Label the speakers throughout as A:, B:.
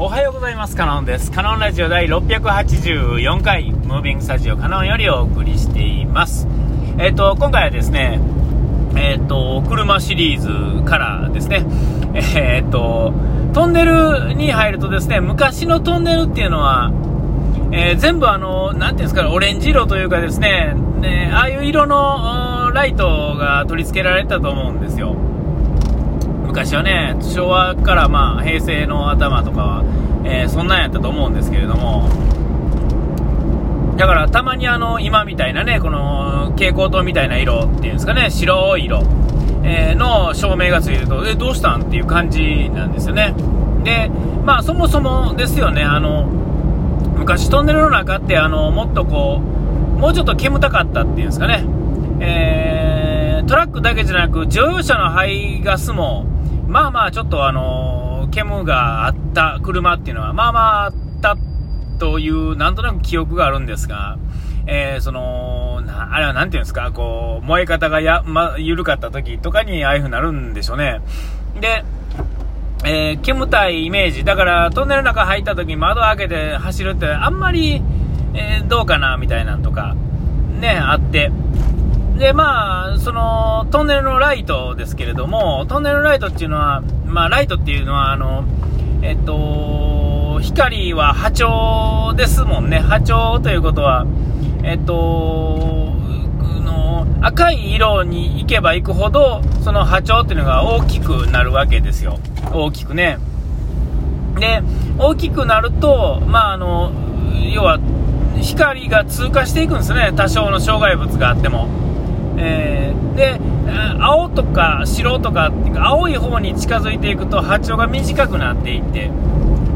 A: おはようございます。カノンです。カノンラジオ第684回、ムービングスタジオカノンよりお送りしています。えっ、ー、と、今回はですね、えっ、ー、と、車シリーズからですね、えっ、ー、と、トンネルに入るとですね、昔のトンネルっていうのは、え全部あの、なんていうんですか、オレンジ色というかですね、ねああいう色のライトが取り付けられたと思うんですよ。昔はね、昭和からまあ平成の頭とかは、えー、そんなんやったと思うんですけれども、だからたまにあの今みたいなね、この蛍光灯みたいな色っていうんですかね、白い色、えー、の照明がついてると、え、どうしたんっていう感じなんですよね。で、まあそもそもですよね、あの、昔トンネルの中ってあの、もっとこう、もうちょっと煙たかったっていうんですかね、えー、トラックだけじゃなく乗用車の排ガスも、まあまあちょっとあの、煙があった車っていうのは、まあまああったという、なんとなく記憶があるんですが、えー、その、あれはなんていうんですか、こう、燃え方がや、ま、緩かった時とかにああいう風になるんでしょうね。で、えー、煙たいイメージ。だから、トンネルの中入った時に窓開けて走るって、あんまり、えー、どうかな、みたいなんとか、ね、あって。で、まあ、その、トンネルのライトですけれども、トンネルライトっていうのは、まあ、ライトっていうのは、あの、えっと、光は波長ですもんね。波長ということは、えっと、の赤い色に行けば行くほど、その波長っていうのが大きくなるわけですよ。大きくね。で、大きくなると、まあ、あの、要は、光が通過していくんですね。多少の障害物があっても。えー、で、青とか白とかっていうか、青い方に近づいていくと波長が短くなっていって、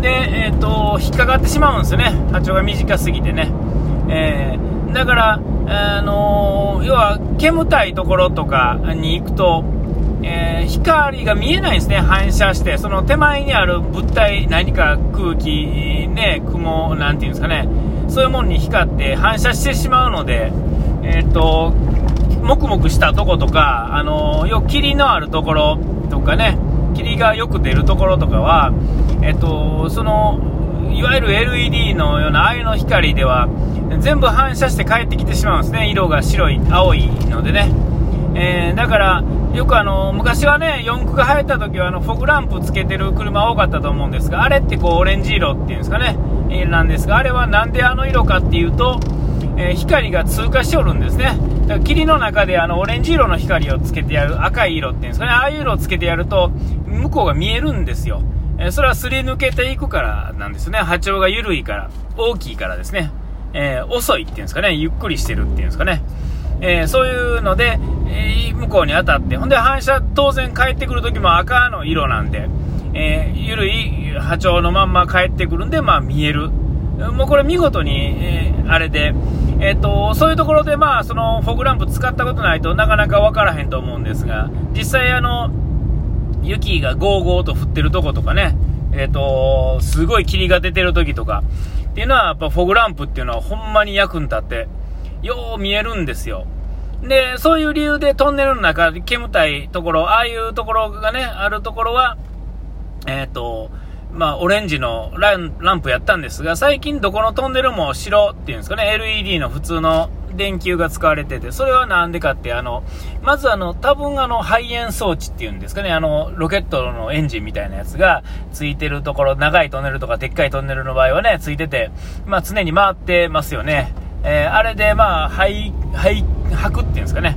A: で、えっ、ー、と、引っかかってしまうんですよね。波長が短すぎてね。えー、だから、あのー、要は、煙たいところとかに行くと、えー、光が見えないんですね、反射して、その手前にある物体、何か空気、ね、雲、なんていうんですかね、そういうものに光って反射してしまうので、えっ、と、もくもくしたとことか、あのよ霧のあるところとかね、霧がよく出るところとかは、えっと、その、いわゆる LED のようなああいうの光では、全部反射して帰ってきてしまうんですね。色が白い、青いのでね。えー、だから、よくあの、昔はね、四駆が流行った時はあの、フォグランプつけてる車多かったと思うんですが、あれってこう、オレンジ色っていうんですかね、え、なんですが、あれはなんであの色かっていうと、えー、光が通過しておるんですね。だから霧の中であのオレンジ色の光をつけてやる、赤い色っていうんですかね、ああいう色をつけてやると、向こうが見えるんですよ。え、それはすり抜けていくからなんですね。波長が緩いから、大きいからですね。えー、遅いっていうんですかね、ゆっくりしてるっていうんですかね。えー、そういうので、え向こうに当たって、ほんで反射当然帰ってくる時も赤の色なんで、え緩い波長のまんま帰ってくるんで、まあ見える。もうこれ見事に、えあれで、えっ、と、そういうところで、まあ、そのフォグランプ使ったことないとなかなか分からへんと思うんですが、実際、あの、雪がゴーゴーと降ってるとことかね、えっ、と、すごい霧が出てる時とか、っていうのは、やっぱフォグランプっていうのはほんまに役に立って、よう見えるんですよ。で、そういう理由でトンネルの中、煙たいところ、ああいうところがね、あるところは、えっ、と、まあ、オレンジのランプやったんですが、最近どこのトンネルも白っていうんですかね、LED の普通の電球が使われてて、それはなんでかって、あの、まずあの、多分あの、排煙装置っていうんですかね、あの、ロケットのエンジンみたいなやつがついてるところ、長いトンネルとかでっかいトンネルの場合はね、ついてて、まあ常に回ってますよね。えー、あれでまあ、排、排、吐くっていうんですかね。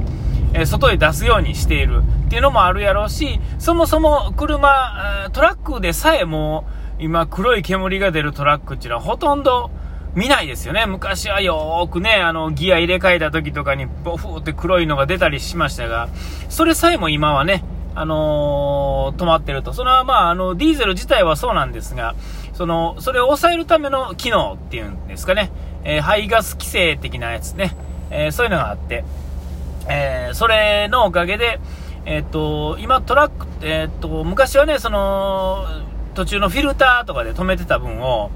A: え外へ出すようにしているっていうのもあるやろうし、そもそも車、トラックでさえも今黒い煙が出るトラックっていうのはほとんど見ないですよね。昔はよーくね、あの、ギア入れ替えた時とかにボフーって黒いのが出たりしましたが、それさえも今はね、あのー、止まってると。それはまあ、あの、ディーゼル自体はそうなんですが、その、それを抑えるための機能っていうんですかね、えー、排ガス規制的なやつね、えー、そういうのがあって、えー、それのおかげで、えっ、と、今トラック、えっ、と、昔はね、その、途中のフィルターとかで止めてた分を、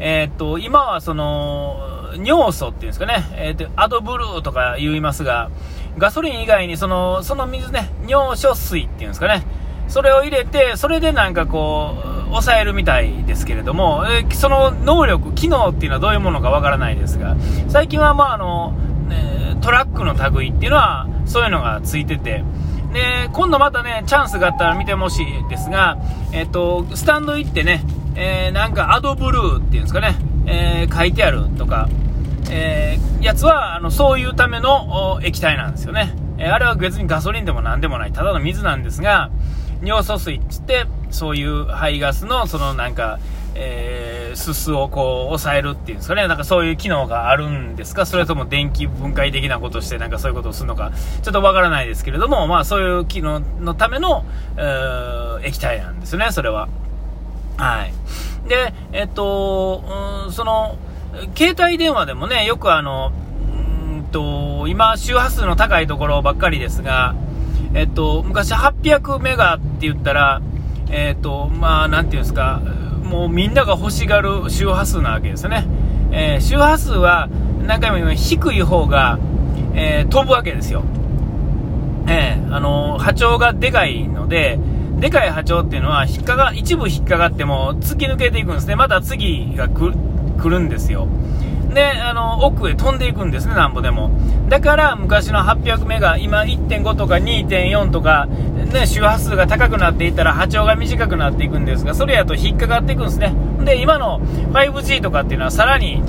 A: えっと、今はその、尿素っていうんですかね、えっ、と、アドブルーとか言いますが、ガソリン以外にその、その水ね、尿素水っていうんですかね、それを入れて、それでなんかこう、抑えるみたいですけれども、えその能力、機能っていうのはどういうものかわからないですが、最近はまああの、トラックの類っていうのはそういうのがついてて、で、今度またね、チャンスがあったら見てほしいですが、えっと、スタンド行ってね、えー、なんかアドブルーっていうんですかね、えー、書いてあるとか、えー、やつは、あの、そういうための液体なんですよね。えあれは別にガソリンでも何でもない、ただの水なんですが、尿素水って言って、そういう排ガスの、そのなんか、えー、すすをこう抑えるっていうんですかね、なんかそういう機能があるんですか、それとも電気分解的なことして、なんかそういうことをするのか、ちょっとわからないですけれども、まあそういう機能のための、えー、液体なんですね、それは。はい。で、えっと、うん、その、携帯電話でもね、よくあの、うんと、今、周波数の高いところばっかりですが、えっと、昔800メガって言ったら、えっと、まあ、なんていうんですか、もうみんなが欲しがる周波数なわけですね。えー、周波数は何回も言うように低い方が、えー、飛ぶわけですよ。えー、あの波長がでかいので、でかい波長っていうのは引っかか、一部引っかかっても突き抜けていくんですね。また次が来るんですよ。で、あの、奥へ飛んでいくんですね、なんぼでも。だから昔の800メガ、今1.5とか2.4とか、ね、周波数が高くなっていったら波長が短くなっていくんですが、それやと引っかかっていくんですね。で、今の 5G とかっていうのはさらに、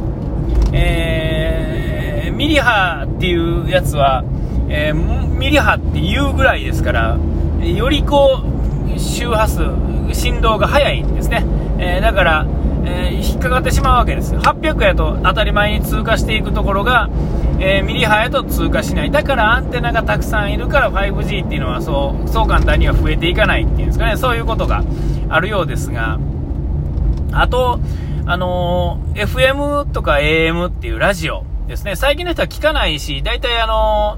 A: えー、ミリ波っていうやつは、えー、ミリ波っていうぐらいですから、よりこう、周波数、振動が速いんですね。えー、だから、えー、引っかかってしまうわけです800やと当たり前に通過していくところが、えー、ミリ波やと通過しない。だからアンテナがたくさんいるから 5G っていうのはそうそう簡単には増えていかないっていうんですかね。そういうことがあるようですが。あと、あのー、FM とか AM っていうラジオですね。最近の人は聞かないし大体あの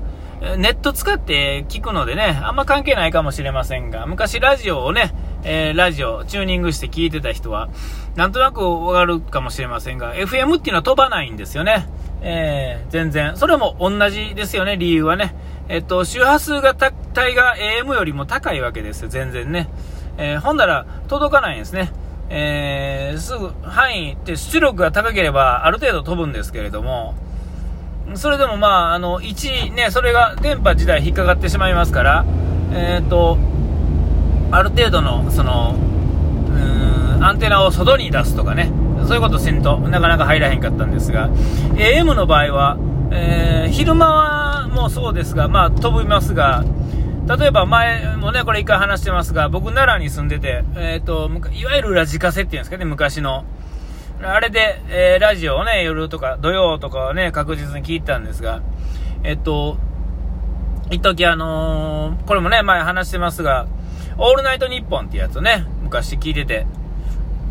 A: ネット使って聞くのでねあんま関係ないかもしれませんが昔ラジオをねえー、ラジオ、チューニングして聞いてた人は、なんとなくわかるかもしれませんが、FM っていうのは飛ばないんですよね。えー、全然。それも同じですよね、理由はね。えっと、周波数が帯が AM よりも高いわけですよ、全然ね。えー、ほんなら届かないんですね。えー、すぐ範囲って出力が高ければある程度飛ぶんですけれども、それでもまあ、あの、1、ね、それが電波自体引っかかってしまいますから、えっ、と、ある程度のそのうんアンテナを外に出すとかねそういうことせんとなかなか入らへんかったんですが AM の場合は、えー、昼間はもうそうですが、まあ、飛びますが例えば前もねこれ一回話してますが僕奈良に住んでて、えーと、いわゆるラジカセっていうんですかね昔の。あれで、えー、ラジオをね夜とか土曜とかはね確実に聞いたんですがえっ、ー、と一時あの、これもね前話してますがオールナイトニッポンってやつをね、昔聞いてて、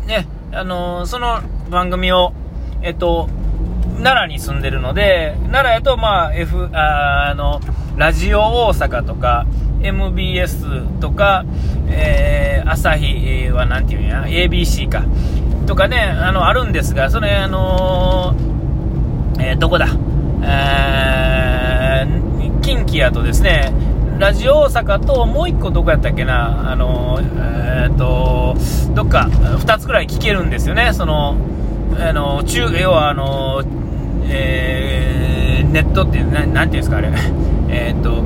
A: ね、あのー、その番組を、えっと、奈良に住んでるので、奈良やと、まあ、F、ああの、ラジオ大阪とか、MBS とか、えー、朝日はなんていうんや、ABC か、とかね、あの、あるんですが、それ、あのー、えー、どこだ、えー、近畿やとですね、ラジオ大阪ともう1個どこやったっけな、あのえー、っとどっか2つぐらい聞けるんですよね、そのあの中要はあの、えー、ネットってな、なんていうんですか、あれ、えー、っと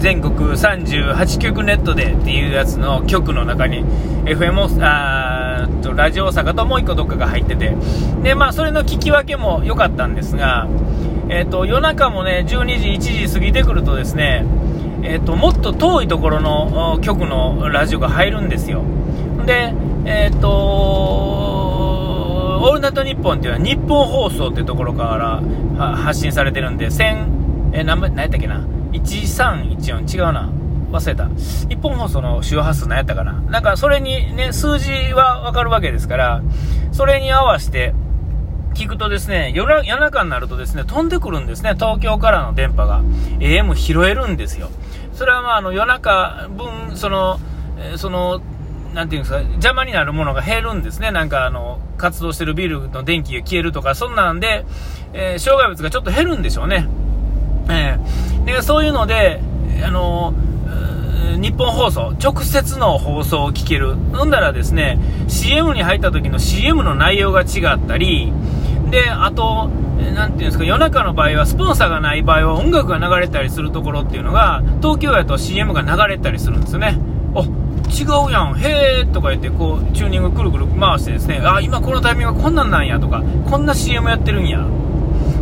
A: 全国38局ネットでっていうやつの局の中に FM あとラジオ大阪ともう1個どっかが入っててで、まあ、それの聞き分けも良かったんですがえーと、夜中もね12時、1時過ぎてくるとですね、えーと、もっと遠いところの局のラジオが入るんですよ。で、えっ、ー、とオールナイトニッポンっていうのは日本放送っていうところから発信されてるんで、1000、えー、何やったっけな、1314、違うな。忘れた。日本放送の周波数何やったかな。なんかそれにね、数字はわかるわけですから、それに合わせて、聞くとですね、夜中になるとですね、飛んでくるんですね、東京からの電波が。AM 拾えるんですよ。それはまあ、あの、夜中分、その、その、なんていうんですか、邪魔になるものが減るんですね。なんかあの、活動してるビルの電気が消えるとか、そんなんで、えー、障害物がちょっと減るんでしょうね。えー、で、そういうので、あの、日本放送、直接の放送を聞ける。ほんだらですね、CM に入った時の CM の内容が違ったり、で、あと、なんていうんですか、夜中の場合は、スポンサーがない場合は音楽が流れたりするところっていうのが、東京やと CM が流れたりするんですよね。あ、違うやん、へーとか言って、こう、チューニングくるくる回してですね、あ、今このタイミングがこんなんなんやとか、こんな CM やってるんや。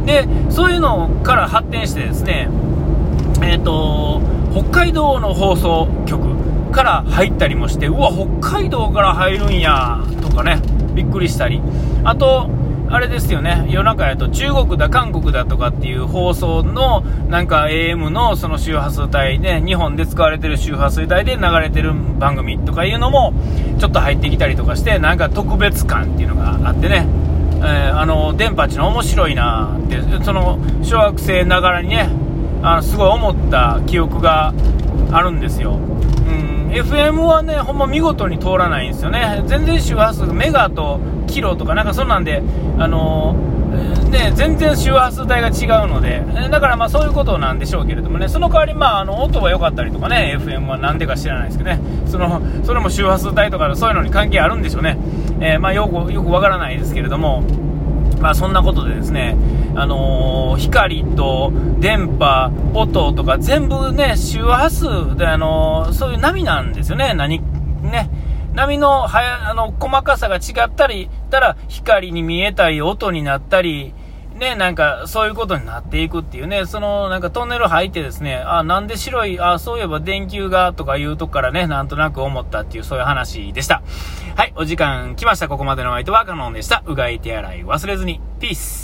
A: で、そういうのから発展してですね、えっ、ー、と、北海道の放送局から入ったりもして、うわ、北海道から入るんや、とかね、びっくりしたり。あと、あれですよね、夜中やと中国だ、韓国だとかっていう放送の、なんか AM のその周波数帯で、日本で使われてる周波数帯で流れてる番組とかいうのも、ちょっと入ってきたりとかして、なんか特別感っていうのがあってね、えー、あの、電波っていうの面白いなって、その、小学生ながらにね、あのすごい思った記憶があるんですよ。うん、FM はね、ほんま見事に通らないんですよね。全然周波数、メガとキロとかなんかそんなんで、あのー、ね、全然周波数帯が違うので、だからまあそういうことなんでしょうけれどもね、その代わりまああの音が良かったりとかね、FM はなんでか知らないですけどね、その、それも周波数帯とかそういうのに関係あるんでしょうね。えー、まあよく、よくわからないですけれども、まあそんなことでですね、あのー、光と電波、音とか全部ね、周波数で、あのー、そういう波なんですよね、何、ね。波のはや、あの、細かさが違ったり、たら光に見えたり、音になったり、ね、なんか、そういうことになっていくっていうね、その、なんかトンネル入ってですね、あ、なんで白い、あ、そういえば電球が、とかいうとこからね、なんとなく思ったっていう、そういう話でした。はい、お時間来ました。ここまでの相手はカノンでした。うがい手洗い忘れずに。ピース。